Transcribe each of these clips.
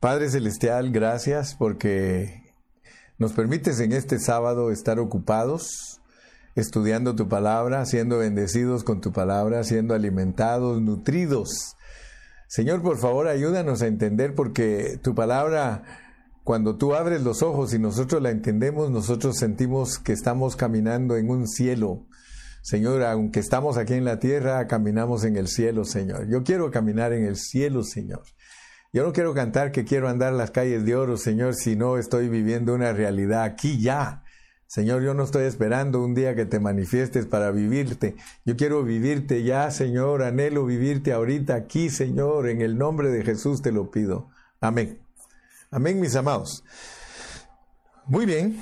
Padre Celestial, gracias porque nos permites en este sábado estar ocupados, estudiando tu palabra, siendo bendecidos con tu palabra, siendo alimentados, nutridos. Señor, por favor, ayúdanos a entender porque tu palabra, cuando tú abres los ojos y nosotros la entendemos, nosotros sentimos que estamos caminando en un cielo. Señor, aunque estamos aquí en la tierra, caminamos en el cielo, Señor. Yo quiero caminar en el cielo, Señor. Yo no quiero cantar que quiero andar las calles de oro, Señor, si no estoy viviendo una realidad aquí ya. Señor, yo no estoy esperando un día que te manifiestes para vivirte. Yo quiero vivirte ya, Señor. Anhelo vivirte ahorita aquí, Señor. En el nombre de Jesús te lo pido. Amén. Amén, mis amados. Muy bien.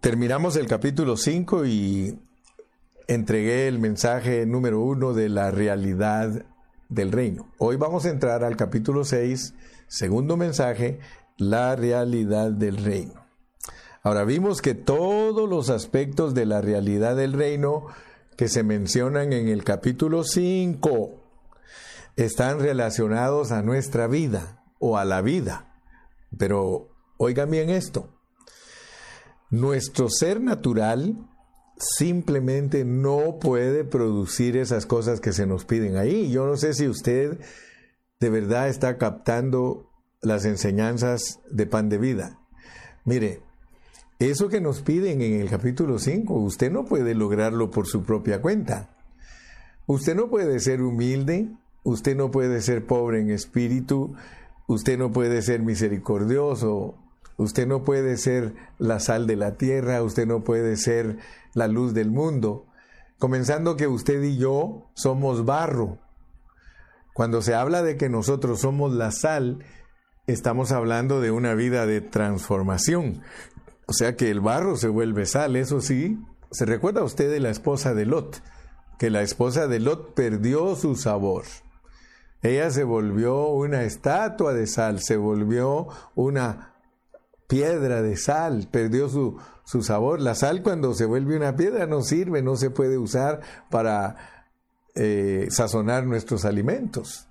Terminamos el capítulo 5 y entregué el mensaje número uno de la realidad del reino. Hoy vamos a entrar al capítulo 6, segundo mensaje, la realidad del reino. Ahora vimos que todos los aspectos de la realidad del reino que se mencionan en el capítulo 5 están relacionados a nuestra vida o a la vida. Pero oigan bien esto. Nuestro ser natural simplemente no puede producir esas cosas que se nos piden ahí. Yo no sé si usted de verdad está captando las enseñanzas de pan de vida. Mire, eso que nos piden en el capítulo 5, usted no puede lograrlo por su propia cuenta. Usted no puede ser humilde, usted no puede ser pobre en espíritu, usted no puede ser misericordioso, usted no puede ser la sal de la tierra, usted no puede ser la luz del mundo, comenzando que usted y yo somos barro. Cuando se habla de que nosotros somos la sal, estamos hablando de una vida de transformación. O sea que el barro se vuelve sal, eso sí. ¿Se recuerda usted de la esposa de Lot? Que la esposa de Lot perdió su sabor. Ella se volvió una estatua de sal, se volvió una piedra de sal, perdió su, su sabor. La sal cuando se vuelve una piedra no sirve, no se puede usar para eh, sazonar nuestros alimentos.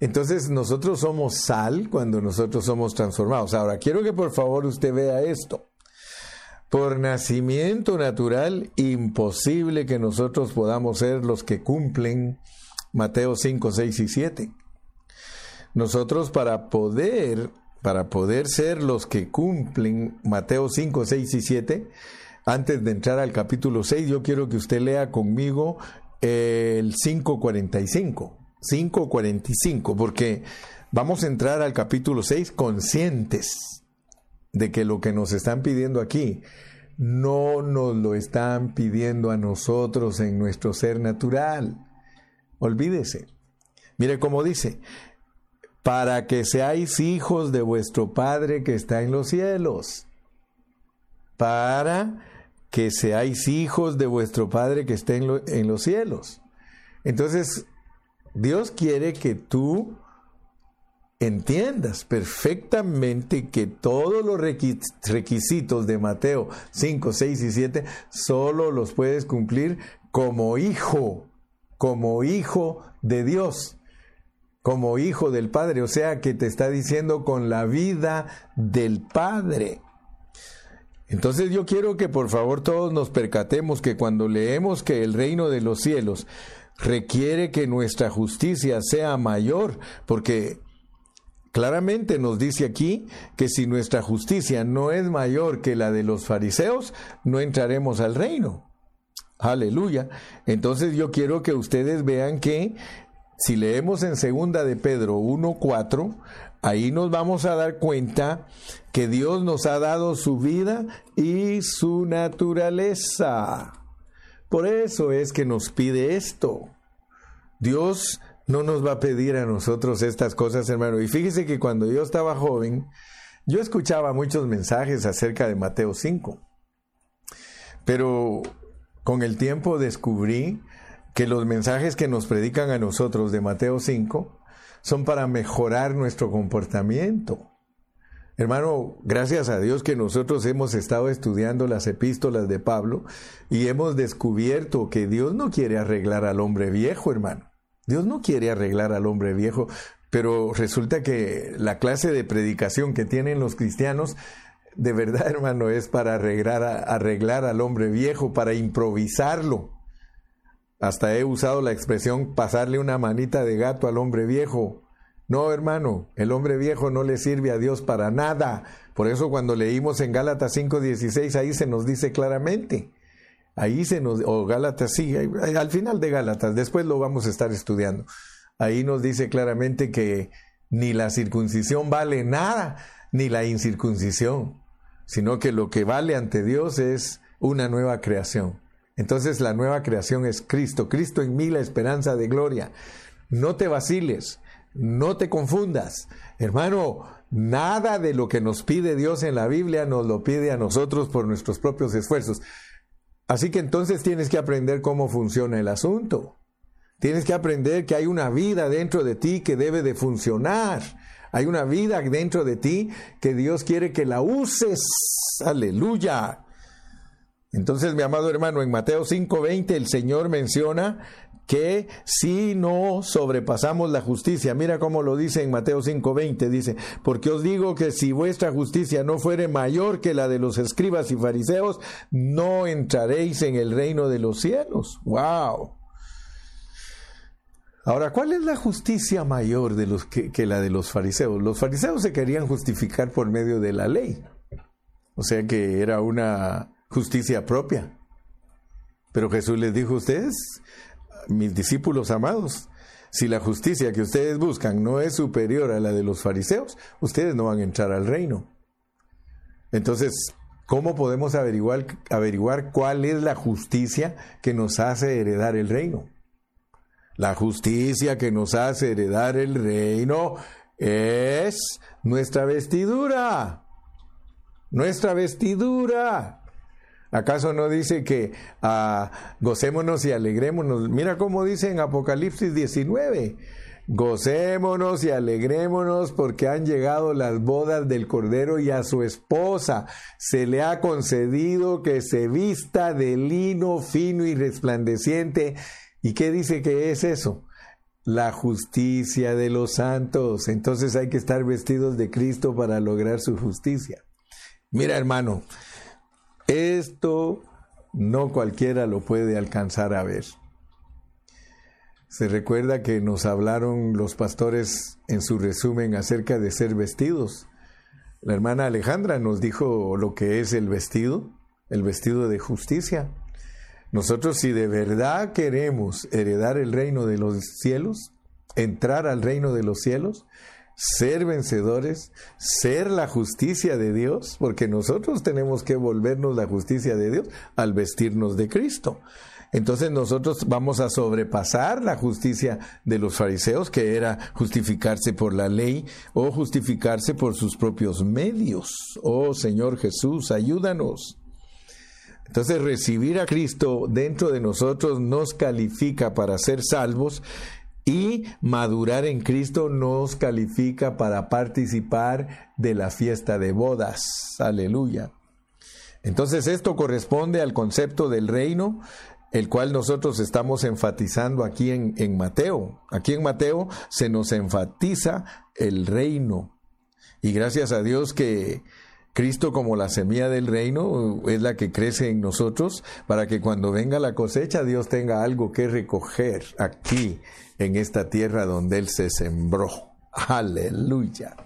Entonces nosotros somos sal cuando nosotros somos transformados. Ahora, quiero que por favor usted vea esto. Por nacimiento natural, imposible que nosotros podamos ser los que cumplen Mateo 5, 6 y 7. Nosotros para poder para poder ser los que cumplen Mateo 5, 6 y 7, antes de entrar al capítulo 6, yo quiero que usted lea conmigo el 5.45, 5.45, porque vamos a entrar al capítulo 6 conscientes de que lo que nos están pidiendo aquí no nos lo están pidiendo a nosotros en nuestro ser natural. Olvídese. Mire cómo dice, para que seáis hijos de vuestro Padre que está en los cielos. Para que seáis hijos de vuestro Padre que está en, los cielos. Entonces, Dios quiere que tú entiendas perfectamente que todos los requisitos de Mateo 5, 6 y 7 solo los puedes cumplir como hijo, como hijo de Dios como hijo del Padre, o sea que te está diciendo con la vida del Padre. Entonces yo quiero que por favor todos nos percatemos que cuando leemos que el reino de los cielos requiere que nuestra justicia sea mayor, porque claramente nos dice aquí que si nuestra justicia no es mayor que la de los fariseos, no entraremos al reino. Aleluya. Entonces yo quiero que ustedes vean que si leemos en segunda de Pedro 1:4, ahí nos vamos a dar cuenta que Dios nos ha dado su vida y su naturaleza. Por eso es que nos pide esto. Dios no nos va a pedir a nosotros estas cosas, hermano. Y fíjese que cuando yo estaba joven, yo escuchaba muchos mensajes acerca de Mateo 5. Pero con el tiempo descubrí que los mensajes que nos predican a nosotros de Mateo 5 son para mejorar nuestro comportamiento. Hermano, gracias a Dios que nosotros hemos estado estudiando las epístolas de Pablo y hemos descubierto que Dios no quiere arreglar al hombre viejo, hermano. Dios no quiere arreglar al hombre viejo. Pero resulta que la clase de predicación que tienen los cristianos, de verdad, hermano, es para arreglar, arreglar al hombre viejo, para improvisarlo. Hasta he usado la expresión pasarle una manita de gato al hombre viejo. No, hermano, el hombre viejo no le sirve a Dios para nada. Por eso cuando leímos en Gálatas 5:16, ahí se nos dice claramente. Ahí se nos, o Gálatas, sí, al final de Gálatas, después lo vamos a estar estudiando. Ahí nos dice claramente que ni la circuncisión vale nada, ni la incircuncisión, sino que lo que vale ante Dios es una nueva creación. Entonces la nueva creación es Cristo, Cristo en mí la esperanza de gloria. No te vaciles, no te confundas. Hermano, nada de lo que nos pide Dios en la Biblia nos lo pide a nosotros por nuestros propios esfuerzos. Así que entonces tienes que aprender cómo funciona el asunto. Tienes que aprender que hay una vida dentro de ti que debe de funcionar. Hay una vida dentro de ti que Dios quiere que la uses. Aleluya. Entonces, mi amado hermano, en Mateo 5:20 el Señor menciona que si no sobrepasamos la justicia, mira cómo lo dice en Mateo 5:20, dice, porque os digo que si vuestra justicia no fuere mayor que la de los escribas y fariseos, no entraréis en el reino de los cielos. ¡Wow! Ahora, ¿cuál es la justicia mayor de los que, que la de los fariseos? Los fariseos se querían justificar por medio de la ley, o sea que era una justicia propia. Pero Jesús les dijo, ustedes mis discípulos amados, si la justicia que ustedes buscan no es superior a la de los fariseos, ustedes no van a entrar al reino. Entonces, ¿cómo podemos averiguar, averiguar cuál es la justicia que nos hace heredar el reino? La justicia que nos hace heredar el reino es nuestra vestidura. Nuestra vestidura. ¿Acaso no dice que ah, gocémonos y alegrémonos? Mira cómo dice en Apocalipsis 19. Gocémonos y alegrémonos porque han llegado las bodas del Cordero y a su esposa se le ha concedido que se vista de lino fino y resplandeciente. ¿Y qué dice que es eso? La justicia de los santos. Entonces hay que estar vestidos de Cristo para lograr su justicia. Mira hermano, esto no cualquiera lo puede alcanzar a ver. Se recuerda que nos hablaron los pastores en su resumen acerca de ser vestidos. La hermana Alejandra nos dijo lo que es el vestido, el vestido de justicia. Nosotros si de verdad queremos heredar el reino de los cielos, entrar al reino de los cielos, ser vencedores, ser la justicia de Dios, porque nosotros tenemos que volvernos la justicia de Dios al vestirnos de Cristo. Entonces nosotros vamos a sobrepasar la justicia de los fariseos, que era justificarse por la ley o justificarse por sus propios medios. Oh Señor Jesús, ayúdanos. Entonces recibir a Cristo dentro de nosotros nos califica para ser salvos y madurar en Cristo nos califica para participar de la fiesta de bodas. Aleluya. Entonces esto corresponde al concepto del reino, el cual nosotros estamos enfatizando aquí en, en, Mateo. Aquí en Mateo se nos enfatiza el reino. Y gracias a Dios que Cristo como la semilla del reino es la que crece en nosotros para que cuando venga la cosecha Dios tenga algo que recoger aquí en esta tierra donde Él se sembró. Aleluya.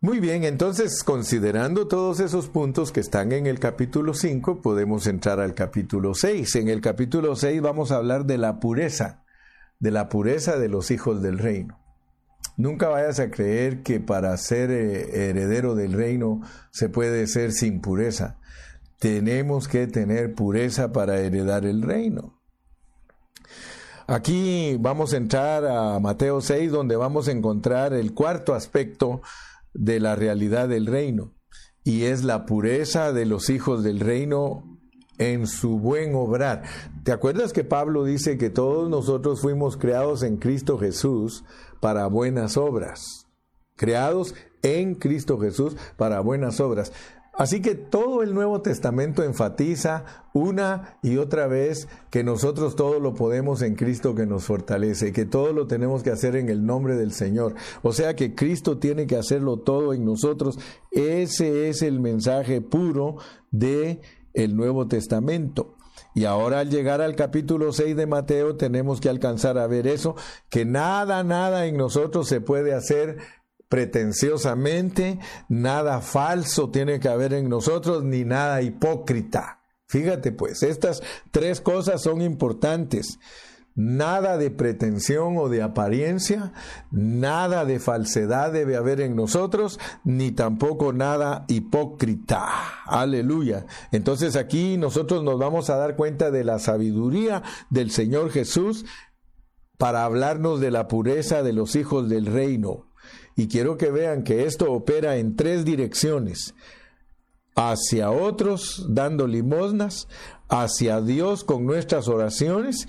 Muy bien, entonces considerando todos esos puntos que están en el capítulo 5, podemos entrar al capítulo 6. En el capítulo 6 vamos a hablar de la pureza, de la pureza de los hijos del reino. Nunca vayas a creer que para ser eh, heredero del reino se puede ser sin pureza. Tenemos que tener pureza para heredar el reino. Aquí vamos a entrar a Mateo 6, donde vamos a encontrar el cuarto aspecto de la realidad del reino, y es la pureza de los hijos del reino en su buen obrar. ¿Te acuerdas que Pablo dice que todos nosotros fuimos creados en Cristo Jesús para buenas obras? Creados en Cristo Jesús para buenas obras. Así que todo el Nuevo Testamento enfatiza una y otra vez que nosotros todo lo podemos en Cristo que nos fortalece, que todo lo tenemos que hacer en el nombre del Señor. O sea que Cristo tiene que hacerlo todo en nosotros. Ese es el mensaje puro de el Nuevo Testamento. Y ahora al llegar al capítulo 6 de Mateo tenemos que alcanzar a ver eso, que nada, nada en nosotros se puede hacer pretenciosamente, nada falso tiene que haber en nosotros, ni nada hipócrita. Fíjate pues, estas tres cosas son importantes. Nada de pretensión o de apariencia, nada de falsedad debe haber en nosotros, ni tampoco nada hipócrita. Aleluya. Entonces aquí nosotros nos vamos a dar cuenta de la sabiduría del Señor Jesús para hablarnos de la pureza de los hijos del reino. Y quiero que vean que esto opera en tres direcciones. Hacia otros dando limosnas, hacia Dios con nuestras oraciones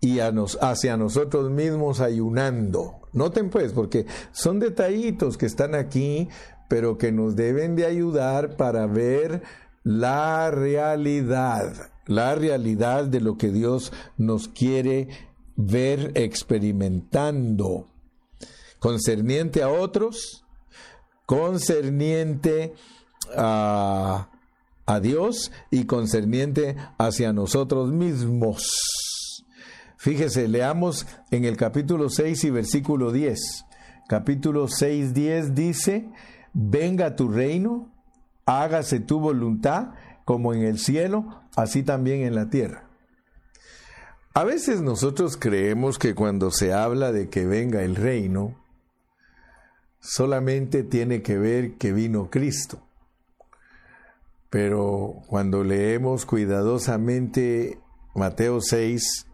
y hacia nosotros mismos ayunando. Noten pues, porque son detallitos que están aquí, pero que nos deben de ayudar para ver la realidad, la realidad de lo que Dios nos quiere ver experimentando, concerniente a otros, concerniente a, a Dios y concerniente hacia nosotros mismos. Fíjese, leamos en el capítulo 6 y versículo 10. Capítulo 6, 10 dice, venga tu reino, hágase tu voluntad, como en el cielo, así también en la tierra. A veces nosotros creemos que cuando se habla de que venga el reino, solamente tiene que ver que vino Cristo. Pero cuando leemos cuidadosamente Mateo 6,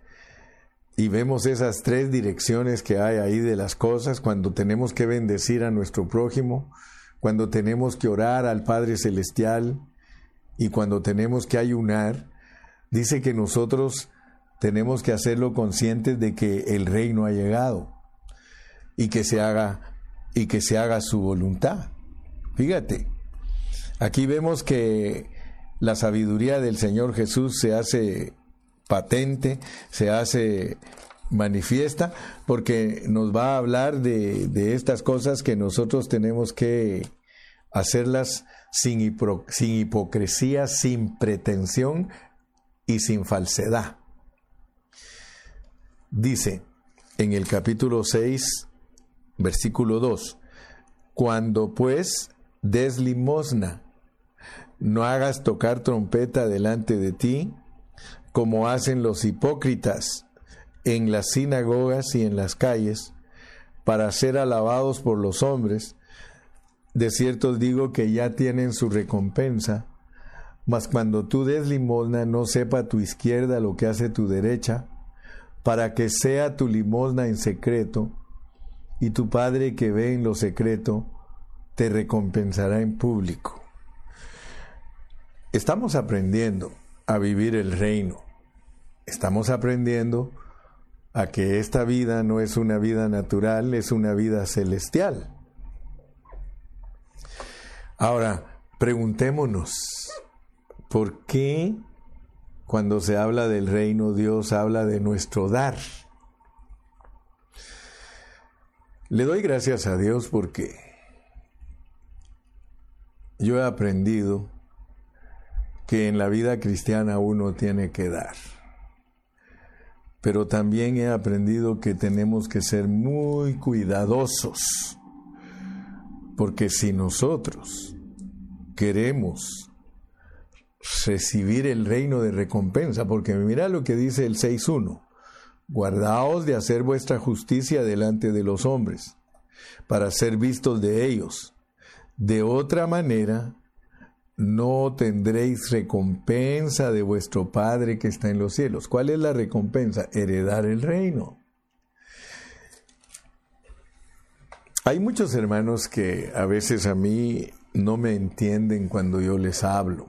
y vemos esas tres direcciones que hay ahí de las cosas, cuando tenemos que bendecir a nuestro prójimo, cuando tenemos que orar al Padre Celestial y cuando tenemos que ayunar, dice que nosotros tenemos que hacerlo conscientes de que el reino ha llegado y que se haga y que se haga su voluntad. Fíjate, aquí vemos que la sabiduría del Señor Jesús se hace patente, se hace manifiesta, porque nos va a hablar de, estas cosas que nosotros tenemos que hacerlas sin, sin hipocresía, sin pretensión y sin falsedad. Dice en el capítulo 6, versículo 2, cuando pues des limosna, no hagas tocar trompeta delante de ti, como hacen los hipócritas en las sinagogas y en las calles, para ser alabados por los hombres. De cierto os digo que ya tienen su recompensa, mas cuando tú des limosna no sepa tu izquierda lo que hace tu derecha, para que sea tu limosna en secreto, y tu Padre que ve en lo secreto, te recompensará en público. Estamos aprendiendo a vivir el reino. Estamos aprendiendo a que esta vida no es una vida natural, es una vida celestial. Ahora, preguntémonos, ¿por qué cuando se habla del reino Dios habla de nuestro dar? Le doy gracias a Dios porque yo he aprendido que en la vida cristiana uno tiene que dar. Pero también he aprendido que tenemos que ser muy cuidadosos, porque si nosotros queremos recibir el reino de recompensa, porque mira lo que dice el 6.1, guardaos de hacer vuestra justicia delante de los hombres, para ser vistos de ellos. De otra manera, no tendréis recompensa de vuestro Padre que está en los cielos. ¿Cuál es la recompensa? Heredar el reino. Hay muchos hermanos que a veces a mí no me entienden cuando yo les hablo.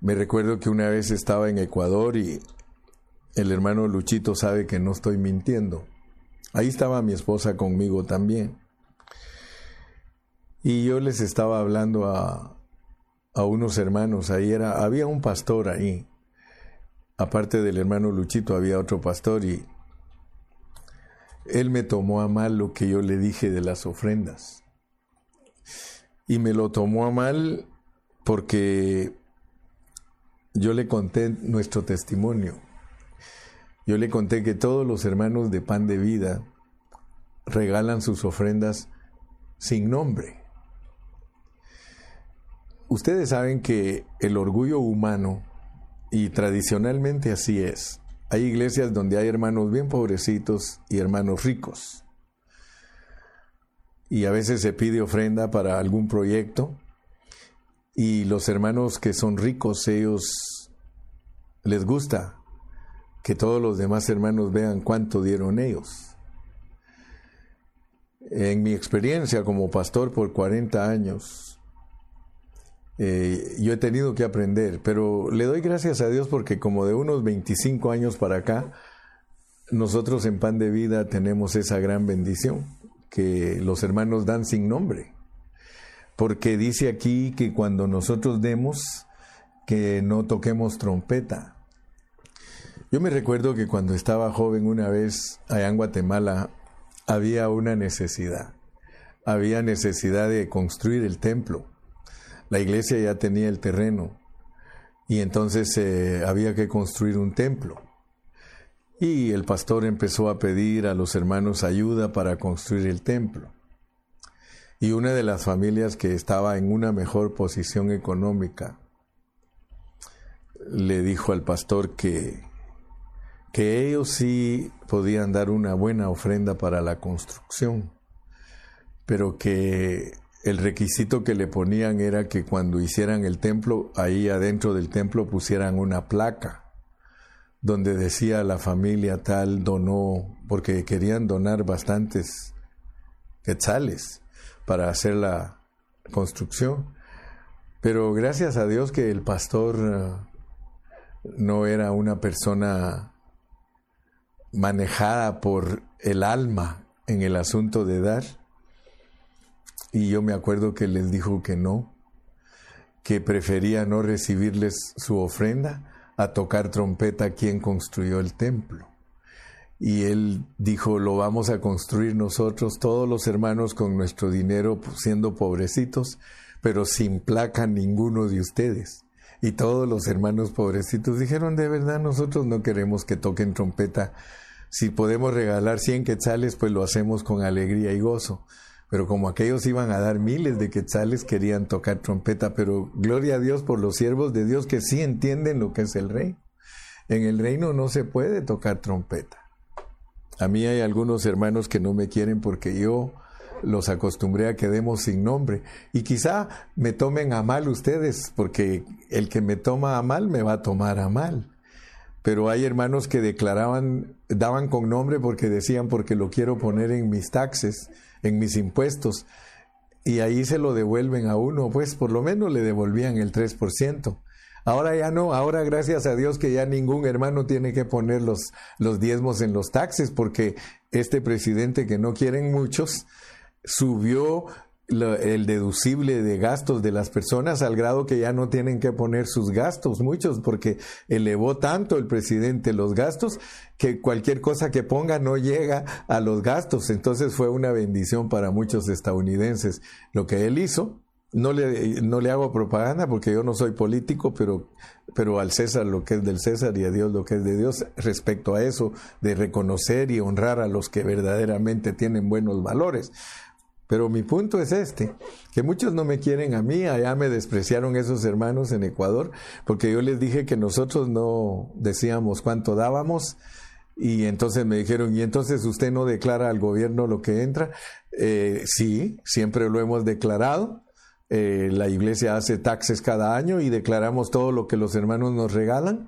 Me recuerdo que una vez estaba en Ecuador y el hermano Luchito sabe que no estoy mintiendo. Ahí estaba mi esposa conmigo también. Y yo les estaba hablando a, a unos hermanos, ahí era, había un pastor ahí, aparte del hermano Luchito había otro pastor y él me tomó a mal lo que yo le dije de las ofrendas. Y me lo tomó a mal porque yo le conté nuestro testimonio. Yo le conté que todos los hermanos de pan de vida regalan sus ofrendas sin nombre. Ustedes saben que el orgullo humano, y tradicionalmente así es, hay iglesias donde hay hermanos bien pobrecitos y hermanos ricos. Y a veces se pide ofrenda para algún proyecto y los hermanos que son ricos, ellos les gusta que todos los demás hermanos vean cuánto dieron ellos. En mi experiencia como pastor por 40 años, eh, yo he tenido que aprender, pero le doy gracias a Dios porque como de unos 25 años para acá, nosotros en Pan de Vida tenemos esa gran bendición, que los hermanos dan sin nombre. Porque dice aquí que cuando nosotros demos, que no toquemos trompeta. Yo me recuerdo que cuando estaba joven una vez allá en Guatemala había una necesidad. Había necesidad de construir el templo la iglesia ya tenía el terreno y entonces eh, había que construir un templo. Y el pastor empezó a pedir a los hermanos ayuda para construir el templo. Y una de las familias que estaba en una mejor posición económica le dijo al pastor que, que ellos sí podían dar una buena ofrenda para la construcción, pero que el requisito que le ponían era que cuando hicieran el templo, ahí adentro del templo pusieran una placa donde decía la familia tal donó, porque querían donar bastantes quetzales para hacer la construcción. Pero gracias a Dios que el pastor eh, no era una persona manejada por el alma en el asunto de dar y yo me acuerdo que les dijo que no, que prefería no recibirles su ofrenda a tocar trompeta quien construyó el templo. Y él dijo, lo vamos a construir nosotros, todos los hermanos con nuestro dinero, pues, siendo pobrecitos, pero sin placa ninguno de ustedes. Y todos los hermanos pobrecitos dijeron, de verdad, nosotros no queremos que toquen trompeta. Si podemos regalar 100 quetzales, pues lo hacemos con alegría y gozo pero como aquellos iban a dar miles de quetzales, querían tocar trompeta, pero gloria a Dios por los siervos de Dios que sí entienden lo que es el reino. En el reino no se puede tocar trompeta. A mí hay algunos hermanos que no me quieren porque yo los acostumbré a que demos sin nombre. Y quizá me tomen a mal ustedes, porque el que me toma a mal me va a tomar a mal. Pero hay hermanos que declaraban, daban con nombre porque decían, porque lo quiero poner en mis taxes en mis impuestos y ahí se lo devuelven a uno, pues por lo menos le devolvían el 3%. Ahora ya no, ahora gracias a Dios que ya ningún hermano tiene que poner los, los diezmos en los taxes porque este presidente que no quieren muchos subió el deducible de gastos de las personas al grado que ya no tienen que poner sus gastos, muchos, porque elevó tanto el presidente los gastos que cualquier cosa que ponga no llega a los gastos. Entonces fue una bendición para muchos estadounidenses lo que él hizo. No le, no le hago propaganda porque yo no soy político, pero, pero al César lo que es del César y a Dios lo que es de Dios respecto a eso de reconocer y honrar a los que verdaderamente tienen buenos valores. Pero mi punto es este, que muchos no me quieren a mí, allá me despreciaron esos hermanos en Ecuador, porque yo les dije que nosotros no decíamos cuánto dábamos, y entonces me dijeron, ¿y entonces usted no declara al gobierno lo que entra? Eh, sí, siempre lo hemos declarado. Eh, la iglesia hace taxes cada año y declaramos todo lo que los hermanos nos regalan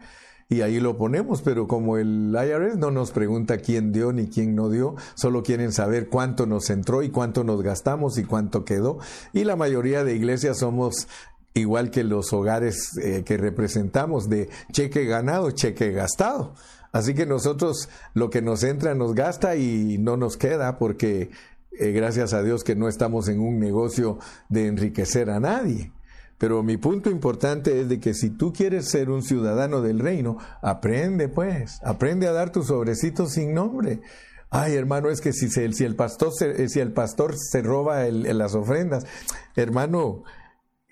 y ahí lo ponemos, pero como el IRS no nos pregunta quién dio ni quién no dio, solo quieren saber cuánto nos entró y cuánto nos gastamos y cuánto quedó. Y la mayoría de iglesias somos igual que los hogares eh, que representamos de cheque ganado, cheque gastado. Así que nosotros lo que nos entra nos gasta y no nos queda porque eh, gracias a Dios que no estamos en un negocio de enriquecer a nadie. Pero mi punto importante es de que si tú quieres ser un ciudadano del reino, aprende pues, aprende a dar tus sobrecitos sin nombre. Ay, hermano, es que si, si el pastor se, si el pastor se roba las ofrendas, hermano,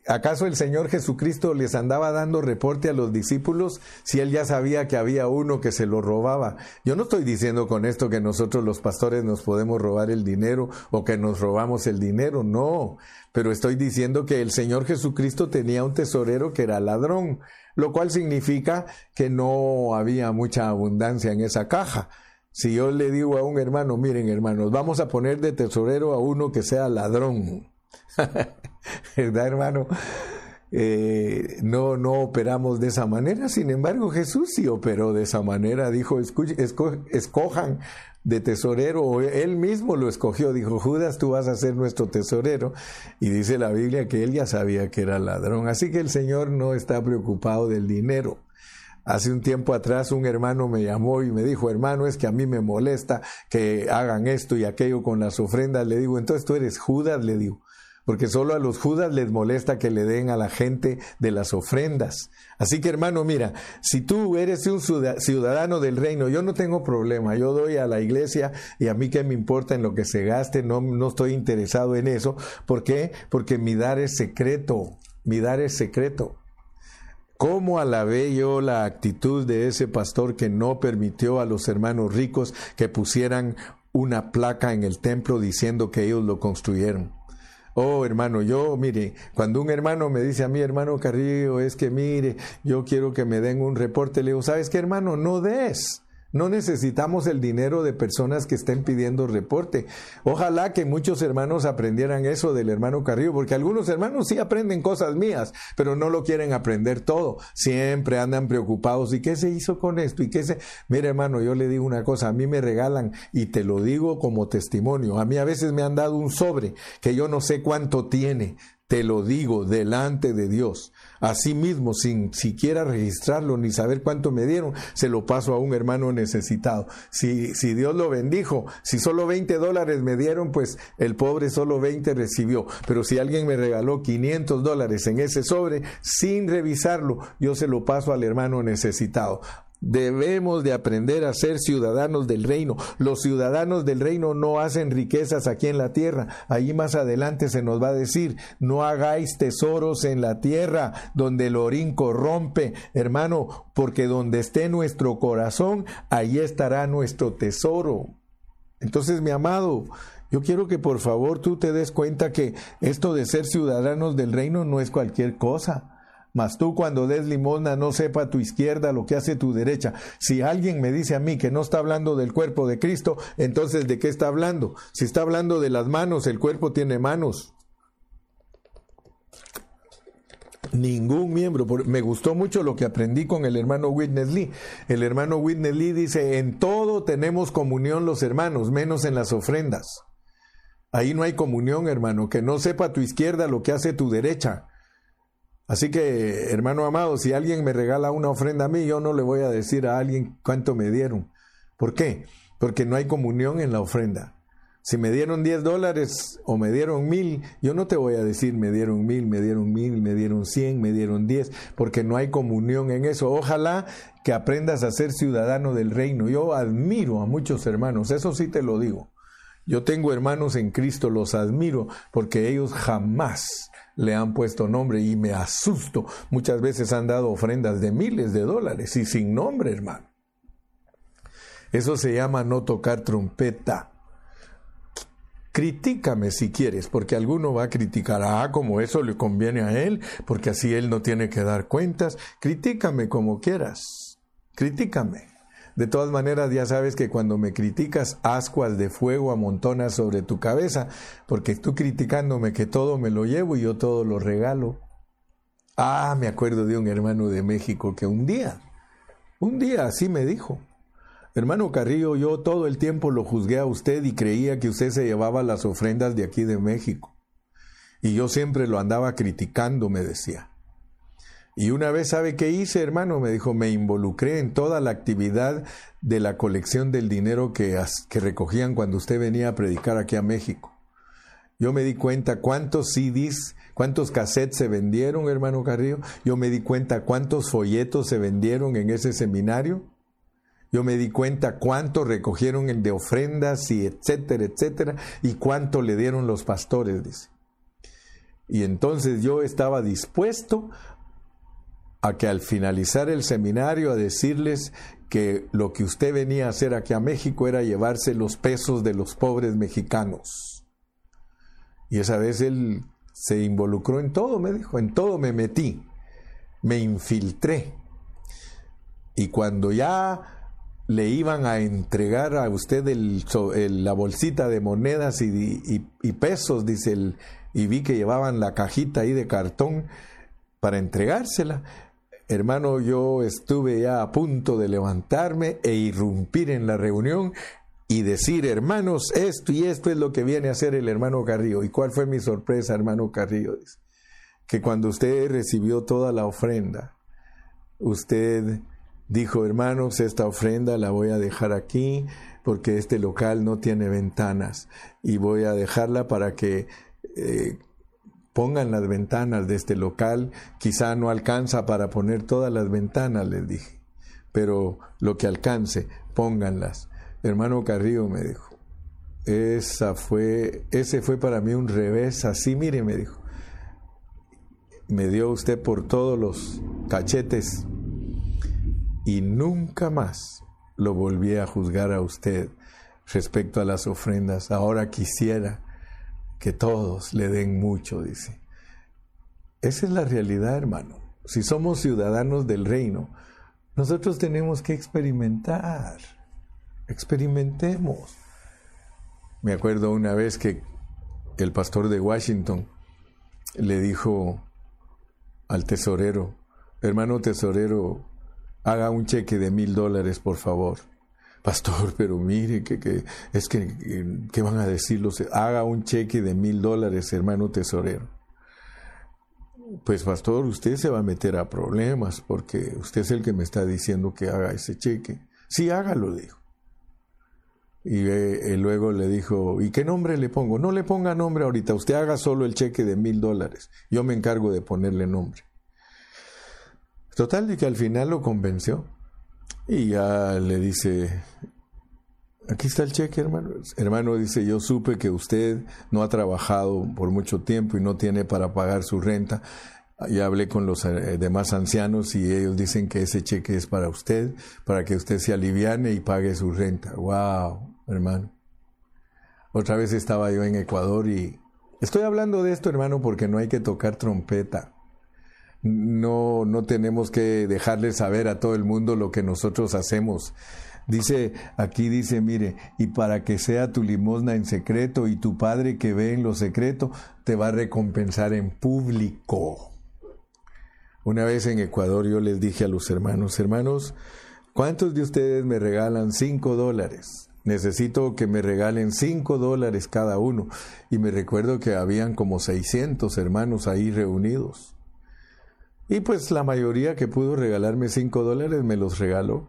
¿Acaso el Señor Jesucristo les andaba dando reporte a los discípulos si él ya sabía que había uno que se lo robaba? Yo no estoy diciendo con esto que nosotros los pastores nos podemos robar el dinero o que nos robamos el dinero, no, pero estoy diciendo que el Señor Jesucristo tenía un tesorero que era ladrón, lo cual significa que no había mucha abundancia en esa caja. Si yo le digo a un hermano, miren hermanos, vamos a poner de tesorero a uno que sea ladrón ¿Verdad, hermano? Eh, no, no operamos de esa manera. Sin embargo, Jesús sí operó de esa manera. Dijo, escojan de tesorero. Él mismo lo escogió. Dijo, Judas, tú vas a ser nuestro tesorero. Y dice la Biblia que él ya sabía que era ladrón. Así que el Señor no está preocupado del dinero. Hace un tiempo atrás un hermano me llamó y me dijo, hermano, es que a mí me molesta que hagan esto y aquello con las ofrendas. Le digo, entonces tú eres Judas, le digo porque solo a los judas les molesta que le den a la gente de las ofrendas. Así que hermano, mira, si tú eres un ciudadano del reino, yo no tengo problema, yo doy a la iglesia y a mí qué me importa en lo que se gaste, no, no estoy interesado en eso. ¿Por qué? Porque mi dar es secreto, mi dar es secreto. ¿Cómo alabé yo la actitud de ese pastor que no permitió a los hermanos ricos que pusieran una placa en el templo diciendo que ellos lo construyeron? Oh, hermano, yo, mire, cuando un hermano me dice a mí, hermano Carrillo, es que mire, yo quiero que me den un reporte, le digo, ¿sabes qué, hermano? No des. No necesitamos el dinero de personas que estén pidiendo reporte. Ojalá que muchos hermanos aprendieran eso del hermano Carrillo, porque algunos hermanos sí aprenden cosas mías, pero no lo quieren aprender todo. Siempre andan preocupados. ¿Y qué se hizo con esto? ¿Y qué se... Mira, hermano, yo le digo una cosa, a mí me regalan y te lo digo como testimonio. A mí a veces me han dado un sobre que yo no sé cuánto tiene. Te lo digo delante de Dios. Así mismo, sin siquiera registrarlo ni saber cuánto me dieron, se lo paso a un hermano necesitado. Si, si Dios lo bendijo, si solo 20 dólares me dieron, pues el pobre solo 20 recibió. Pero si alguien me regaló 500 dólares en ese sobre, sin revisarlo, yo se lo paso al hermano necesitado. Debemos de aprender a ser ciudadanos del reino. Los ciudadanos del reino no hacen riquezas aquí en la tierra. Allí más adelante se nos va a decir, no hagáis tesoros en la tierra donde el orín corrompe, hermano, porque donde esté nuestro corazón, allí estará nuestro tesoro. Entonces, mi amado, yo quiero que por favor tú te des cuenta que esto de ser ciudadanos del reino no es cualquier cosa. Mas tú cuando des limosna no sepa tu izquierda lo que hace tu derecha. Si alguien me dice a mí que no está hablando del cuerpo de Cristo, entonces ¿de qué está hablando? Si está hablando de las manos, el cuerpo tiene manos. Ningún miembro. Me gustó mucho lo que aprendí con el hermano Witness Lee. El hermano Witness Lee dice, en todo tenemos comunión los hermanos, menos en las ofrendas. Ahí no hay comunión, hermano. Que no sepa tu izquierda lo que hace tu derecha. Así que, hermano amado, si alguien me regala una ofrenda a mí, yo no le voy a decir a alguien cuánto me dieron. ¿Por qué? Porque no hay comunión en la ofrenda. Si me dieron 10 dólares o me dieron mil, yo no te voy a decir me dieron mil, me dieron mil, me dieron cien, me dieron diez, porque no hay comunión en eso. Ojalá que aprendas a ser ciudadano del reino. Yo admiro a muchos hermanos, eso sí te lo digo. Yo tengo hermanos en Cristo, los admiro, porque ellos jamás le han puesto nombre y me asusto. Muchas veces han dado ofrendas de miles de dólares y sin nombre, hermano. Eso se llama no tocar trompeta. Critícame si quieres, porque alguno va a criticar, ah, como eso le conviene a él, porque así él no tiene que dar cuentas. Critícame como quieras. Critícame. De todas maneras, ya sabes que cuando me criticas, ascuas de fuego amontonas sobre tu cabeza, porque tú criticándome que todo me lo llevo y yo todo lo regalo. Ah, me acuerdo de un hermano de México que un día, un día así me dijo. Hermano Carrillo, yo todo el tiempo lo juzgué a usted y creía que usted se llevaba las ofrendas de aquí de México. Y yo siempre lo andaba criticando, me decía. Y una vez, ¿sabe qué hice, hermano? Me dijo, me involucré en toda la actividad de la colección del dinero que, recogían cuando usted venía a predicar aquí a México. Yo me di cuenta cuántos CDs cuántos cassettes se vendieron, hermano Carrillo. Yo me di cuenta cuántos folletos se vendieron en ese seminario. Yo me di cuenta cuánto recogieron de ofrendas y etcétera, etcétera, y cuánto le dieron los pastores, dice. Y entonces yo estaba dispuesto a que al finalizar el seminario a decirles que lo que usted venía a hacer aquí a México era llevarse los pesos de los pobres mexicanos. Y esa vez él se involucró en todo, me dijo, en todo me metí, me infiltré. Y cuando ya le iban a entregar a usted el, la bolsita de monedas y, y pesos, dice él, y vi que llevaban la cajita ahí de cartón para entregársela. Hermano, yo estuve ya a punto de levantarme e irrumpir en la reunión y decir, hermanos, esto y esto es lo que viene a hacer el hermano Carrillo. ¿Y cuál fue mi sorpresa, hermano Carrillo? Que cuando usted recibió toda la ofrenda, usted dijo, hermanos, esta ofrenda la voy a dejar aquí porque este local no tiene ventanas y voy a dejarla para que eh, pongan las ventanas de este local. Quizá no alcanza para poner todas las ventanas, les dije, pero lo que alcance, pónganlas. Hermano Carrillo me dijo, esa fue, ese fue para mí un revés, así mire, me dijo. Me dio usted por todos los cachetes y nunca más lo volví a juzgar a usted respecto a las ofrendas. Ahora quisiera que todos le den mucho, dice. Esa es la realidad, hermano. Si somos ciudadanos del reino, nosotros tenemos que experimentar. Experimentemos. Me acuerdo una vez que el pastor de Washington le dijo al tesorero, hermano tesorero, haga un cheque de mil dólares, por favor. Pastor, pero mire, que, es que, ¿qué van a decir los? Haga un cheque de mil dólares, hermano tesorero. Pues pastor, usted se va a meter a problemas porque usted es el que me está diciendo que haga ese cheque. Sí, hágalo, dijo. Y eh, luego le dijo, ¿y qué nombre le pongo? No le ponga nombre ahorita, usted haga solo el cheque de mil dólares. Yo me encargo de ponerle nombre. Total, de que al final lo convenció. Y ya le dice, aquí está el cheque, hermano. Hermano dice, yo supe que usted no ha trabajado por mucho tiempo y no tiene para pagar su renta. Ya hablé con los eh, demás ancianos y ellos dicen que ese cheque es para usted, para que usted se aliviane y pague su renta. ¡Wow, hermano! Otra vez estaba yo en Ecuador y estoy hablando de esto, hermano, porque no hay que tocar trompeta no, no tenemos que dejarle saber a todo el mundo lo que nosotros hacemos. Dice, aquí dice, mire, y para que sea tu limosna en secreto y tu Padre que ve en lo secreto, te va a recompensar en público. Una vez en Ecuador yo les dije a los hermanos, hermanos, ¿cuántos de ustedes me regalan cinco dólares? Necesito que me regalen cinco dólares cada uno. Y me recuerdo que habían como 600 hermanos ahí reunidos. Y pues la mayoría que pudo regalarme cinco dólares me los regaló.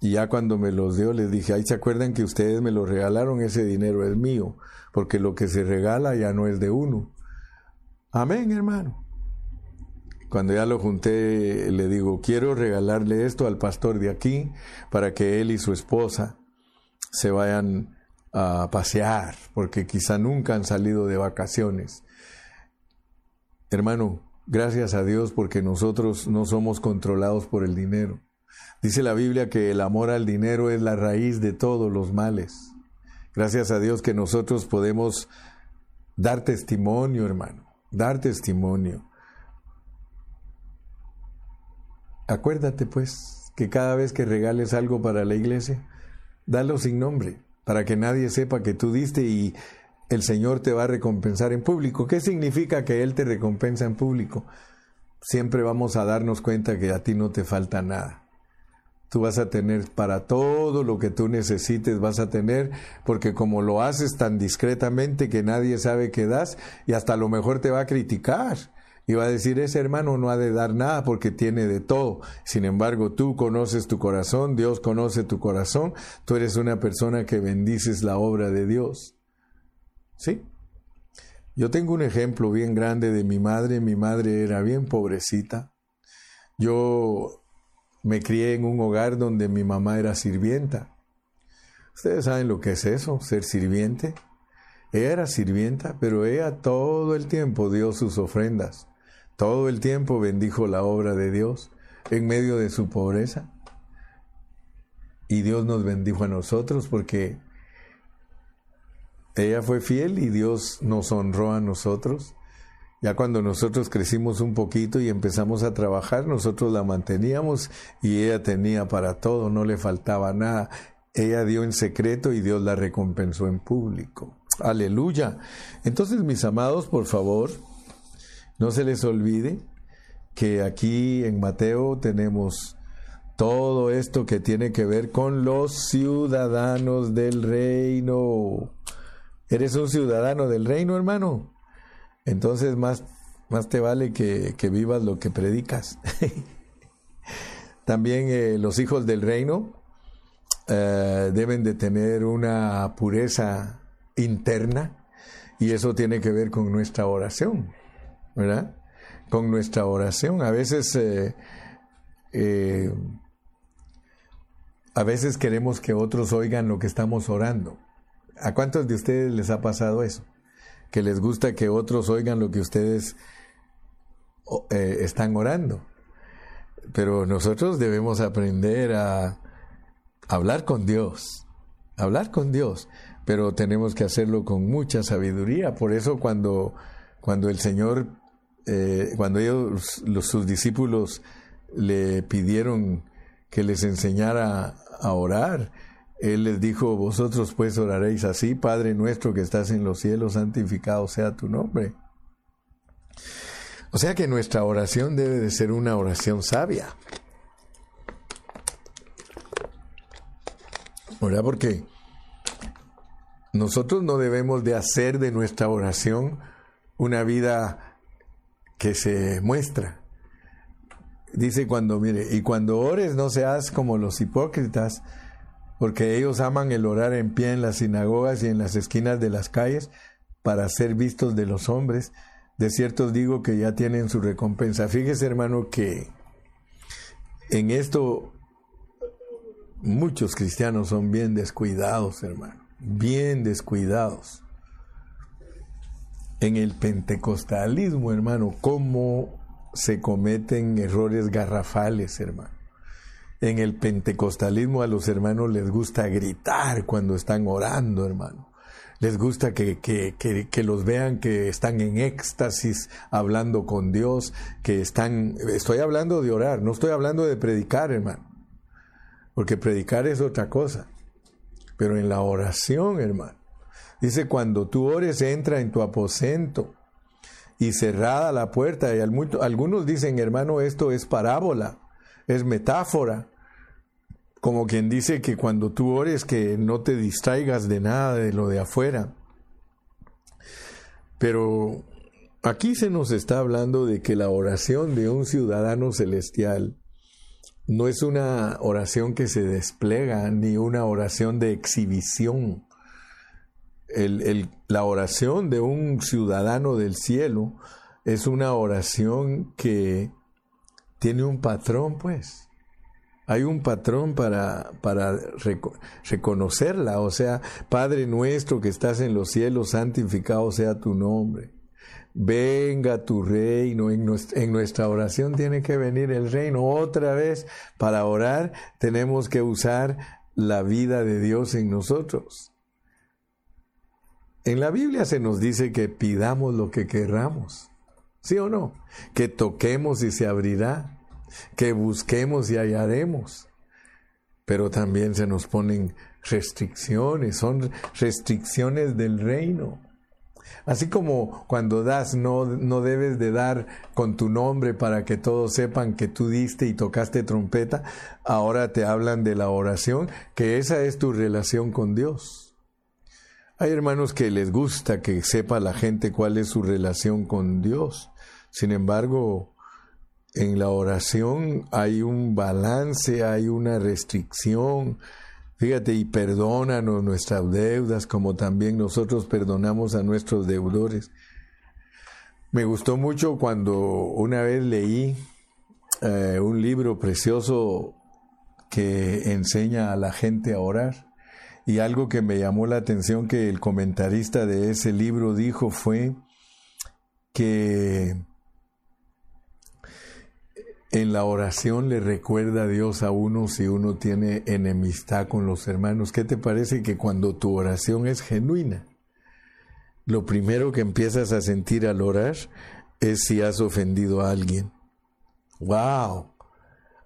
Y ya cuando me los dio les dije, ay, ¿se acuerdan que ustedes me los regalaron? Ese dinero es mío, porque lo que se regala ya no es de uno. Amén, hermano. Cuando ya lo junté, le digo, quiero regalarle esto al pastor de aquí para que él y su esposa se vayan a pasear, porque quizá nunca han salido de vacaciones. Hermano, Gracias a Dios porque nosotros no somos controlados por el dinero. Dice la Biblia que el amor al dinero es la raíz de todos los males. Gracias a Dios que nosotros podemos dar testimonio, hermano, dar testimonio. Acuérdate pues que cada vez que regales algo para la iglesia, dalo sin nombre, para que nadie sepa que tú diste y el Señor te va a recompensar en público. ¿Qué significa que Él te recompensa en público? Siempre vamos a darnos cuenta que a ti no te falta nada. Tú vas a tener para todo lo que tú necesites, vas a tener, porque como lo haces tan discretamente que nadie sabe que das, y hasta a lo mejor te va a criticar. Y va a decir, ese hermano no ha de dar nada porque tiene de todo. Sin embargo, tú conoces tu corazón, Dios conoce tu corazón, tú eres una persona que bendices la obra de Dios. ¿Sí? Yo tengo un ejemplo bien grande de mi madre. Mi madre era bien pobrecita. Yo me crié en un hogar donde mi mamá era sirvienta. Ustedes saben lo que es eso, ser sirviente. Ella era sirvienta, pero ella todo el tiempo dio sus ofrendas. Todo el tiempo bendijo la obra de Dios en medio de su pobreza. Y Dios nos bendijo a nosotros porque ella fue fiel y Dios nos honró a nosotros. Ya cuando nosotros crecimos un poquito y empezamos a trabajar, nosotros la manteníamos y ella tenía para todo, no le faltaba nada. Ella dio en secreto y Dios la recompensó en público. Aleluya. Entonces, mis amados, por favor, no se les olvide que aquí en Mateo tenemos todo esto que tiene que ver con los ciudadanos del reino. ¿Eres un ciudadano del reino, hermano? Entonces más, más te vale que, vivas lo que predicas. También eh, los hijos del reino eh, deben de tener una pureza interna y eso tiene que ver con nuestra oración, ¿verdad? Con nuestra oración. A veces, eh, a veces queremos que otros oigan lo que estamos orando. ¿A cuántos de ustedes les ha pasado eso? Que les gusta que otros oigan lo que ustedes están orando. Pero nosotros debemos aprender a hablar con Dios, hablar con Dios, pero tenemos que hacerlo con mucha sabiduría. Por eso cuando, cuando el Señor, eh, cuando ellos, los, sus discípulos le pidieron que les enseñara a orar, Él les dijo, vosotros pues oraréis así, Padre nuestro que estás en los cielos, santificado sea tu nombre. O sea que nuestra oración debe de ser una oración sabia. ¿verdad? Porque nosotros no debemos de hacer de nuestra oración una vida que se muestra. Dice cuando, mire, y cuando ores no seas como los hipócritas, porque ellos aman el orar en pie en las sinagogas y en las esquinas de las calles para ser vistos de los hombres. De cierto os digo que ya tienen su recompensa. Fíjese, hermano, que en esto Muchos cristianos son bien descuidados, hermano, bien descuidados. En el pentecostalismo, hermano, cómo se cometen errores garrafales, hermano. En el pentecostalismo a los hermanos les gusta gritar cuando están orando, hermano. Les gusta que, que, que, los vean que están en éxtasis hablando con Dios, que están... Estoy hablando de orar, no estoy hablando de predicar, hermano. Porque predicar es otra cosa. Pero en la oración, hermano, dice, cuando tú ores, entra en tu aposento y cerrada la puerta. Y algunos dicen, hermano, esto es parábola, es metáfora. Como quien dice que cuando tú ores, que no te distraigas de nada de lo de afuera. Pero aquí se nos está hablando de que la oración de un ciudadano celestial no es una oración que se despliega ni una oración de exhibición. la oración de un ciudadano del cielo es una oración que tiene un patrón, pues. Hay un patrón para, para reconocerla. O sea, Padre nuestro que estás en los cielos, santificado sea tu nombre venga tu reino. En nuestra, oración tiene que venir el reino. Otra vez, para orar tenemos que usar la vida de Dios en nosotros. En la Biblia se nos dice que pidamos lo que querramos. ¿Sí o no? Que toquemos y se abrirá. Que busquemos y hallaremos. Pero también se nos ponen restricciones, son restricciones del reino. Así como cuando das no, no debes de dar con tu nombre para que todos sepan que tú diste y tocaste trompeta, ahora te hablan de la oración, que esa es tu relación con Dios. Hay hermanos que les gusta que sepa la gente cuál es su relación con Dios. Sin embargo, en la oración hay un balance, hay una restricción, Fíjate, y perdónanos nuestras deudas como también nosotros perdonamos a nuestros deudores. Me gustó mucho cuando una vez leí eh, un libro precioso que enseña a la gente a orar. Y algo que me llamó la atención que el comentarista de ese libro dijo fue que en la oración le recuerda a Dios a uno si uno tiene enemistad con los hermanos. ¿Qué te parece que cuando tu oración es genuina, lo primero que empiezas a sentir al orar es si has ofendido a alguien? ¡Wow!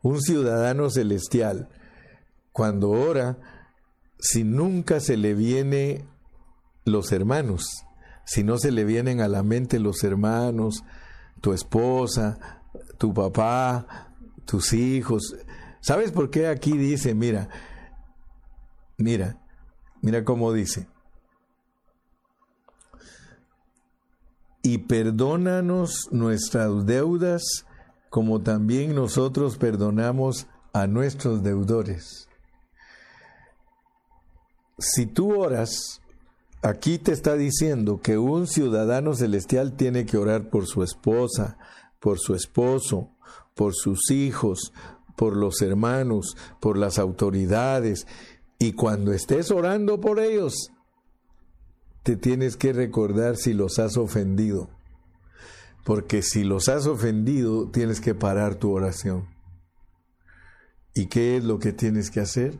Un ciudadano celestial, cuando ora, si nunca se le viene los hermanos, si no se le vienen a la mente los hermanos, tu esposa, tu papá, tus hijos. ¿Sabes por qué aquí dice, mira, mira, mira cómo dice? Y perdónanos nuestras deudas como también nosotros perdonamos a nuestros deudores. Si tú oras, aquí te está diciendo que un ciudadano celestial tiene que orar por su esposa, por su esposo, por sus hijos, por los hermanos, por las autoridades. Y cuando estés orando por ellos, te tienes que recordar si los has ofendido. Porque si los has ofendido, tienes que parar tu oración. ¿Y qué es lo que tienes que hacer?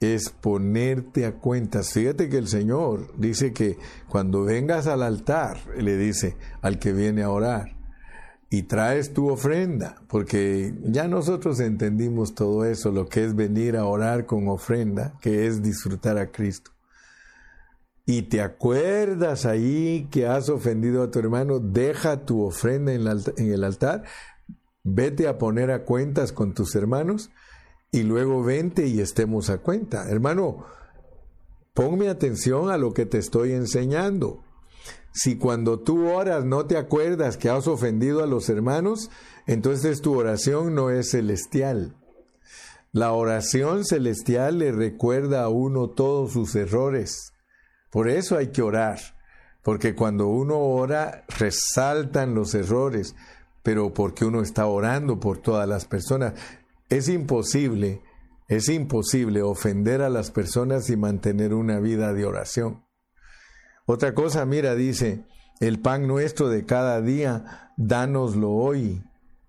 Es ponerte a cuentas. Fíjate que el Señor dice que cuando vengas al altar, le dice al que viene a orar, y traes tu ofrenda, porque ya nosotros entendimos todo eso, lo que es venir a orar con ofrenda, que es disfrutar a Cristo. Y te acuerdas ahí que has ofendido a tu hermano, deja tu ofrenda en, el altar, vete a poner a cuentas con tus hermanos y luego vente y estemos a cuenta. Hermano, ponme atención a lo que te estoy enseñando. Si cuando tú oras no te acuerdas que has ofendido a los hermanos, entonces tu oración no es celestial. La oración celestial le recuerda a uno todos sus errores. Por eso hay que orar, porque cuando uno ora resaltan los errores, pero porque uno está orando por todas las personas. Es imposible, es imposible ofender a las personas y mantener una vida de oración. Otra cosa, mira, dice, el pan nuestro de cada día, dánoslo hoy.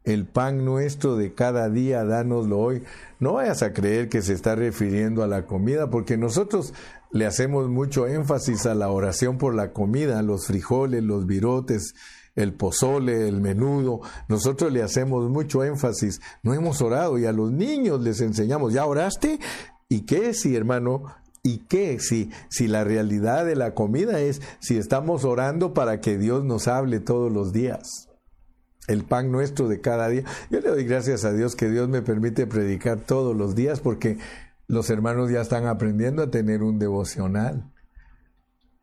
El pan nuestro de cada día, dánoslo hoy. No vayas a creer que se está refiriendo a la comida, porque nosotros le hacemos mucho énfasis a la oración por la comida, los frijoles, los virotes, el pozole, el menudo. Nosotros le hacemos mucho énfasis. No hemos orado y a los niños les enseñamos, ¿ya oraste? ¿Y qué si, hermano? ¿Y qué? Si, si la realidad de la comida es si estamos orando para que Dios nos hable todos los días. El pan nuestro de cada día. Yo le doy gracias a Dios que Dios me permite predicar todos los días porque los hermanos ya están aprendiendo a tener un devocional.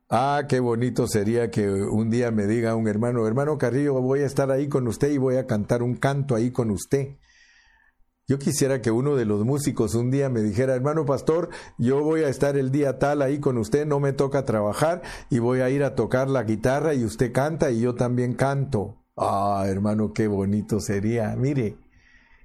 Ah, qué bonito sería que un día me diga un hermano, hermano Carrillo, voy a estar ahí con usted y voy a cantar un canto ahí con usted. Yo quisiera que uno de los músicos un día me dijera, hermano pastor, yo voy a estar el día tal ahí con usted, no me toca trabajar y voy a ir a tocar la guitarra y usted canta y yo también canto. Ah, hermano, qué bonito sería. Mire,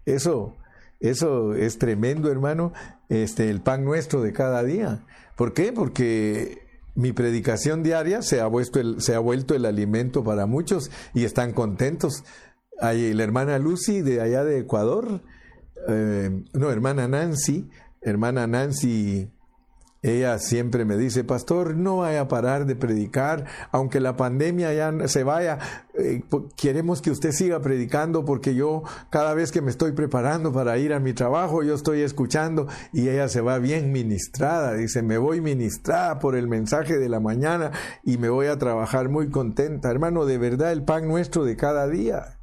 eso, eso es tremendo, hermano, este, el pan nuestro de cada día. ¿Por qué? Porque mi predicación diaria se ha, vuelto el, se ha vuelto el alimento para muchos y están contentos. Hay la hermana Lucy de allá de Ecuador, eh, no, hermana Nancy, hermana Nancy, ella siempre me dice, pastor, no vaya a parar de predicar, aunque la pandemia ya se vaya, eh, queremos que usted siga predicando porque yo cada vez que me estoy preparando para ir a mi trabajo, yo estoy escuchando y ella se va bien ministrada, dice, me voy ministrada por el mensaje de la mañana y me voy a trabajar muy contenta. Hermano, de verdad el pan nuestro de cada día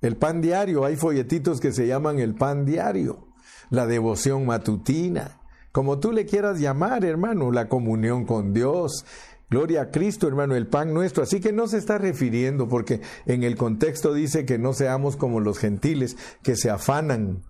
el pan diario, hay folletitos que se llaman el pan diario, la devoción matutina, como tú le quieras llamar, hermano, la comunión con Dios. Gloria a Cristo, hermano, el pan nuestro. Así que no se está refiriendo, porque en el contexto dice que no seamos como los gentiles, que se afanan,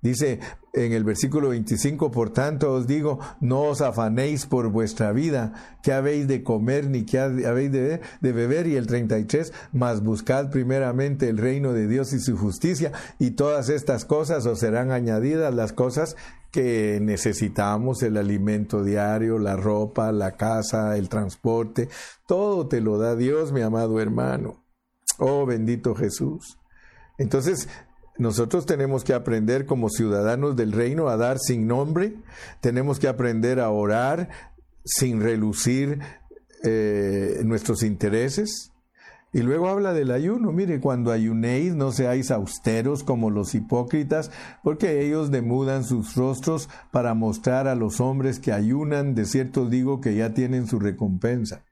Dice en el versículo 25, por tanto os digo, no os afanéis por vuestra vida, que habéis de comer ni que habéis de, de, beber. Y el 33, mas buscad primeramente el reino de Dios y su justicia, y todas estas cosas os serán añadidas, las cosas que necesitamos, el alimento diario, la ropa, la casa, el transporte, todo te lo da Dios, mi amado hermano. Oh bendito Jesús. Entonces, nosotros tenemos que aprender como ciudadanos del reino a dar sin nombre, tenemos que aprender a orar sin relucir eh, nuestros intereses. Y luego habla del ayuno. Mire, cuando ayunéis no seáis austeros como los hipócritas, porque ellos demudan sus rostros para mostrar a los hombres que ayunan. De cierto digo que ya tienen su recompensa.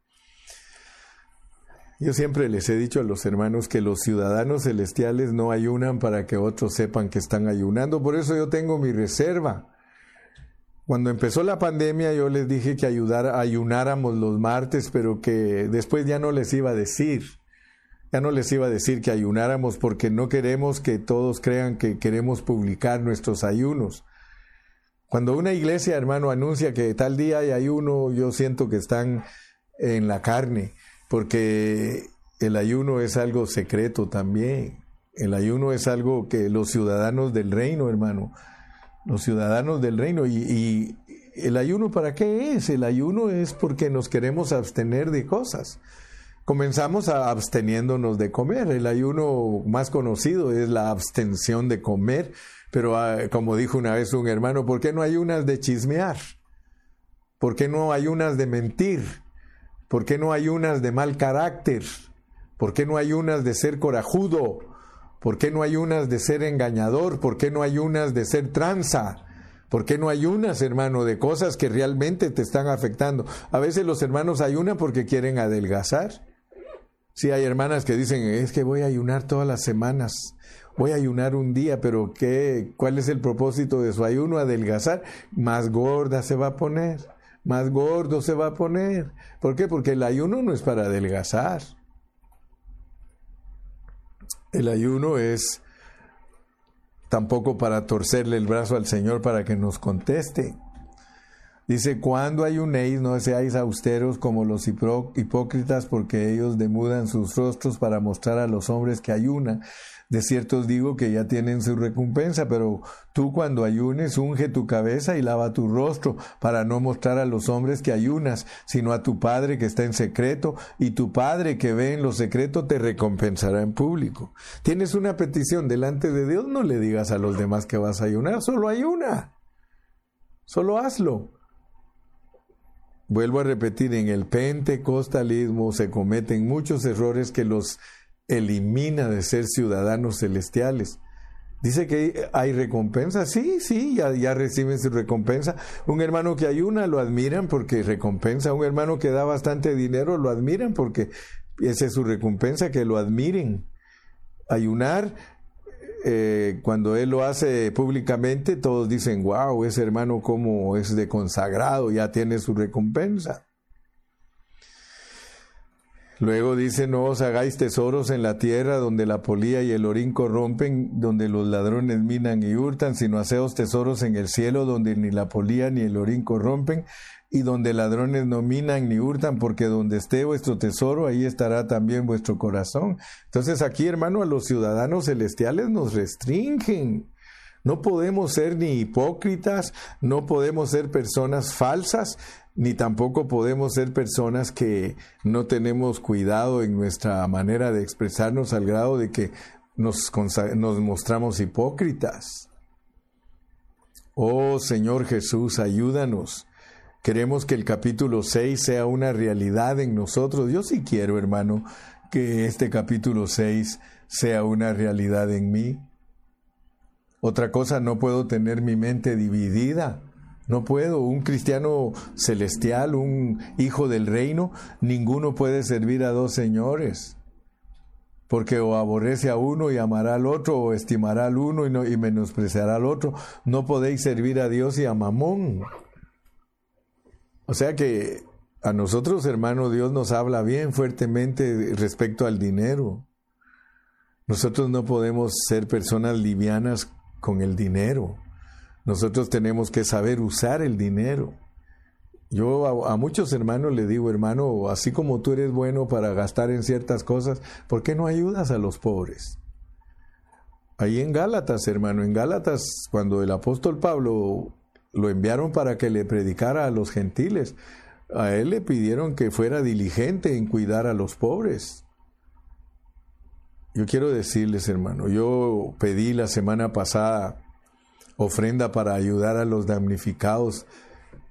Yo siempre les he dicho a los hermanos que los ciudadanos celestiales no ayunan para que otros sepan que están ayunando. Por eso yo tengo mi reserva. Cuando empezó la pandemia yo les dije que ayunáramos los martes, pero que después ya no les iba a decir. Ya no les iba a decir que ayunáramos porque no queremos que todos crean que queremos publicar nuestros ayunos. Cuando una iglesia, hermano, anuncia que tal día hay ayuno, yo siento que están en la carne porque el ayuno es algo secreto también. El ayuno es algo que los ciudadanos del reino, hermano, los ciudadanos del reino, y, el ayuno para qué es? El ayuno es porque nos queremos abstener de cosas. Comenzamos a absteniéndonos de comer. El ayuno más conocido es la abstención de comer, pero ah, como dijo una vez un hermano, ¿por qué no hay unas de chismear? ¿Por qué no hay unas de mentir? ¿Por qué no hay unas de mal carácter? ¿Por qué no hay unas de ser corajudo? ¿Por qué no hay unas de ser engañador? ¿Por qué no hay unas de ser tranza? ¿Por qué no hay unas, hermano, de cosas que realmente te están afectando? A veces los hermanos ayunan porque quieren adelgazar. Sí, hay hermanas que dicen, es que voy a ayunar todas las semanas, voy a ayunar un día, pero ¿qué? ¿Cuál es el propósito de su ayuno? Adelgazar. Más gorda se va a poner más gordo se va a poner. ¿Por qué? Porque el ayuno no es para adelgazar. El ayuno es tampoco para torcerle el brazo al Señor para que nos conteste. Dice, cuando ayunéis no seáis austeros como los hipócritas porque ellos demudan sus rostros para mostrar a los hombres que ayunan. De cierto os digo que ya tienen su recompensa, pero tú cuando ayunes unge tu cabeza y lava tu rostro para no mostrar a los hombres que ayunas, sino a tu Padre que está en secreto, y tu Padre que ve en lo secreto te recompensará en público. Tienes una petición delante de Dios, no le digas a los demás que vas a ayunar, solo ayuna. Solo hazlo. Vuelvo a repetir, en el pentecostalismo se cometen muchos errores que los elimina de ser ciudadanos celestiales. Dice que hay recompensa, sí, sí, ya, reciben su recompensa. Un hermano que ayuna lo admiran porque recompensa. Un hermano que da bastante dinero lo admiran porque esa es su recompensa, que lo admiren. Ayunar, eh, cuando él lo hace públicamente, todos dicen, wow, ese hermano como es de consagrado, ya tiene su recompensa. Luego dice, no os hagáis tesoros en la tierra donde la polía y el orín corrompen, donde los ladrones minan y hurtan, sino haceos tesoros en el cielo donde ni la polía ni el orín corrompen, y donde ladrones no minan ni hurtan, porque donde esté vuestro tesoro, ahí estará también vuestro corazón. Entonces aquí, hermano, a los ciudadanos celestiales nos restringen. No podemos ser ni hipócritas, no podemos ser personas falsas, ni tampoco podemos ser personas que no tenemos cuidado en nuestra manera de expresarnos al grado de que nos, mostramos hipócritas. Oh Señor Jesús, ayúdanos. Queremos que el capítulo 6 sea una realidad en nosotros. Yo sí quiero, hermano, que este capítulo 6 sea una realidad en mí. Otra cosa, no puedo tener mi mente dividida no puedo. Un cristiano celestial, un hijo del reino, ninguno puede servir a dos señores. Porque o aborrece a uno y amará al otro, o estimará al uno y, no, y menospreciará al otro. No podéis servir a Dios y a Mamón. O sea que a nosotros, hermano, Dios nos habla bien fuertemente respecto al dinero. Nosotros no podemos ser personas livianas con el dinero. Nosotros tenemos que saber usar el dinero. Yo a, muchos hermanos le digo, hermano, así como tú eres bueno para gastar en ciertas cosas, ¿por qué no ayudas a los pobres? Ahí en Gálatas, hermano, en Gálatas, cuando el apóstol Pablo lo enviaron para que le predicara a los gentiles, a él le pidieron que fuera diligente en cuidar a los pobres. Yo quiero decirles, hermano, yo pedí la semana pasada ofrenda para ayudar a los damnificados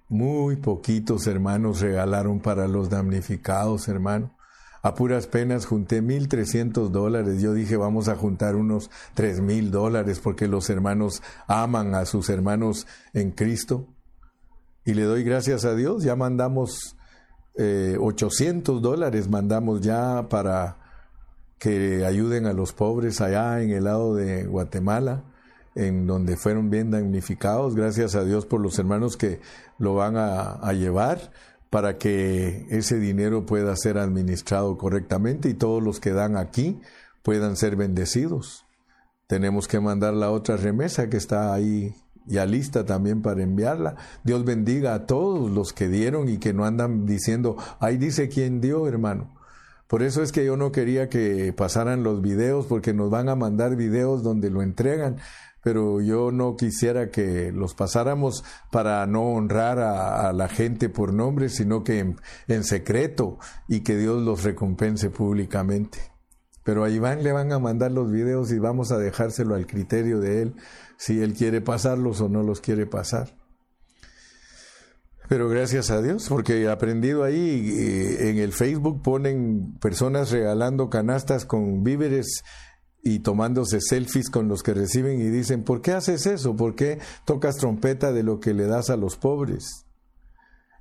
muy poquitos hermanos regalaron para los damnificados, hermano. A puras penas junté mil trescientos dólares. Yo dije, vamos a juntar unos tres mil dólares porque los hermanos aman a sus hermanos en Cristo. Y le doy gracias a Dios. Ya mandamos eh, 800 dólares, mandamos ya para que ayuden a los pobres allá en el lado de Guatemala en donde fueron bien damnificados. Gracias a Dios por los hermanos que lo van a, llevar para que ese dinero pueda ser administrado correctamente y todos los que dan aquí puedan ser bendecidos. Tenemos que mandar la otra remesa que está ahí ya lista también para enviarla. Dios bendiga a todos los que dieron y que no andan diciendo, ahí dice quién dio, hermano. Por eso es que yo no quería que pasaran los videos porque nos van a mandar videos donde lo entregan pero yo no quisiera que los pasáramos para no honrar a, la gente por nombre, sino que en, secreto y que Dios los recompense públicamente. Pero a Iván le van a mandar los videos y vamos a dejárselo al criterio de él, si él quiere pasarlos o no los quiere pasar. Pero gracias a Dios, porque he aprendido ahí, eh, en el Facebook ponen personas regalando canastas con víveres y tomándose selfies con los que reciben y dicen, ¿por qué haces eso? ¿Por qué tocas trompeta de lo que le das a los pobres?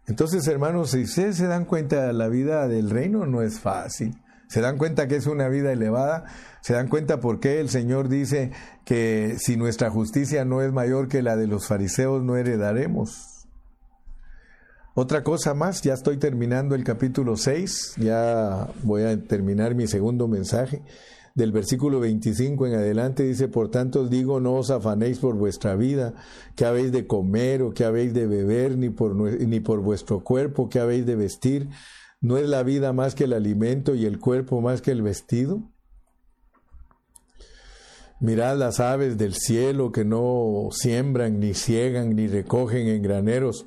Entonces, hermanos, si ustedes se dan cuenta, la vida del reino no es fácil. Se dan cuenta que es una vida elevada, se dan cuenta por qué el Señor dice que si nuestra justicia no es mayor que la de los fariseos, no heredaremos. Otra cosa más, ya estoy terminando el capítulo 6, ya voy a terminar mi segundo mensaje del versículo 25 en adelante dice, por tanto os digo, no os afanéis por vuestra vida, que habéis de comer o que habéis de beber, ni por, ni por vuestro cuerpo, que habéis de vestir. ¿No es la vida más que el alimento y el cuerpo más que el vestido? Mirad las aves del cielo que no siembran, ni ciegan, ni recogen en graneros,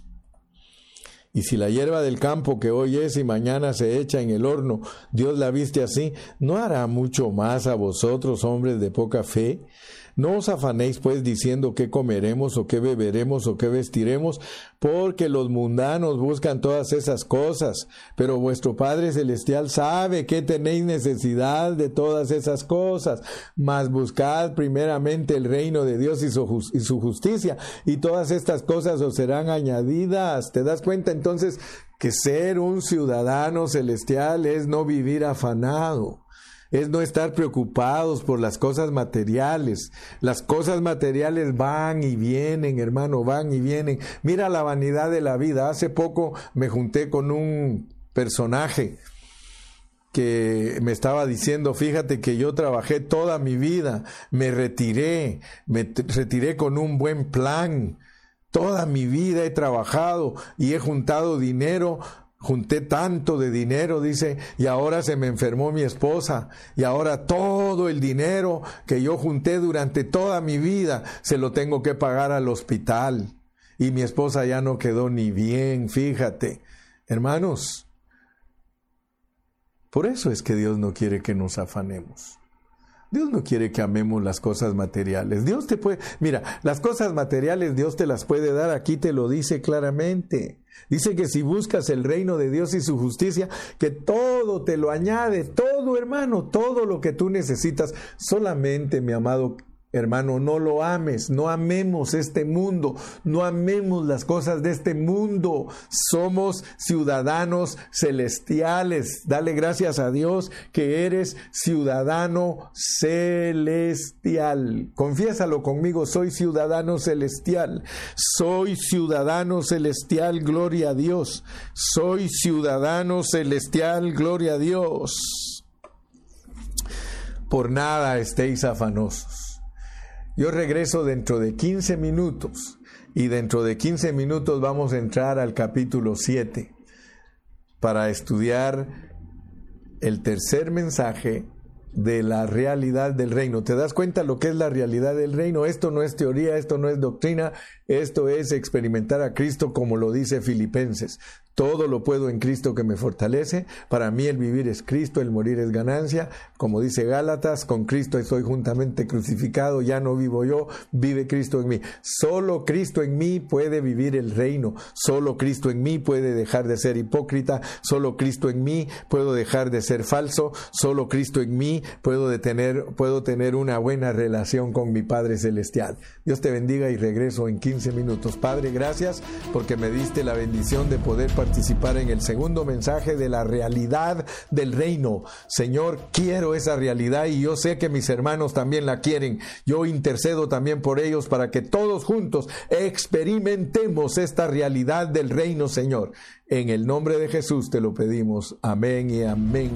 Y si la hierba del campo que hoy es y mañana se echa en el horno, Dios la viste así, ¿no hará mucho más a vosotros, hombres de poca fe? No os afanéis pues diciendo qué comeremos o qué beberemos o qué vestiremos, porque los mundanos buscan todas esas cosas, pero vuestro Padre Celestial sabe que tenéis necesidad de todas esas cosas, mas buscad primeramente el reino de Dios y su, y su justicia, y todas estas cosas os serán añadidas. ¿Te das cuenta entonces que ser un ciudadano celestial es no vivir afanado? es no estar preocupados por las cosas materiales. Las cosas materiales van y vienen, hermano, van y vienen. Mira la vanidad de la vida. Hace poco me junté con un personaje que me estaba diciendo, fíjate que yo trabajé toda mi vida, me retiré, me retiré con un buen plan, toda mi vida he trabajado y he juntado dinero junté tanto de dinero, dice, y ahora se me enfermó mi esposa, y ahora todo el dinero que yo junté durante toda mi vida se lo tengo que pagar al hospital. Y mi esposa ya no quedó ni bien, fíjate. Hermanos, por eso es que Dios no quiere que nos afanemos. Dios no quiere que amemos las cosas materiales. Dios te puede, mira, las cosas materiales Dios te las puede dar, aquí te lo dice claramente. Dice que si buscas el reino de Dios y su justicia, que todo te lo añade, todo hermano, todo lo que tú necesitas. Solamente, mi amado, Hermano, no lo ames, no amemos este mundo, no amemos las cosas de este mundo. Somos ciudadanos celestiales. Dale gracias a Dios que eres ciudadano celestial. Confiésalo conmigo, soy ciudadano celestial. Soy ciudadano celestial, gloria a Dios. Soy ciudadano celestial, gloria a Dios. Por nada estéis afanosos yo regreso dentro de 15 minutos y dentro de 15 minutos vamos a entrar al capítulo 7 para estudiar el tercer mensaje de la realidad del reino. ¿Te das cuenta lo que es la realidad del reino? Esto no es teoría, esto no es doctrina, esto es experimentar a Cristo como lo dice Filipenses. Todo lo puedo en Cristo que me fortalece. Para mí el vivir es Cristo, el morir es ganancia. Como dice Gálatas, con Cristo estoy juntamente crucificado, ya no vivo yo, vive Cristo en mí. Solo Cristo en mí puede vivir el reino. Solo Cristo en mí puede dejar de ser hipócrita. Solo Cristo en mí puedo dejar de ser falso. Solo Cristo en mí puedo, puedo tener una buena relación con mi Padre Celestial. Dios te bendiga y regreso en 15 minutos. Padre, gracias porque me diste la bendición de poder participar en el segundo mensaje de la realidad del reino. Señor, quiero esa realidad y yo sé que mis hermanos también la quieren. Yo intercedo también por ellos para que todos juntos experimentemos esta realidad del reino, Señor. En el nombre de Jesús te lo pedimos. Amén y amén.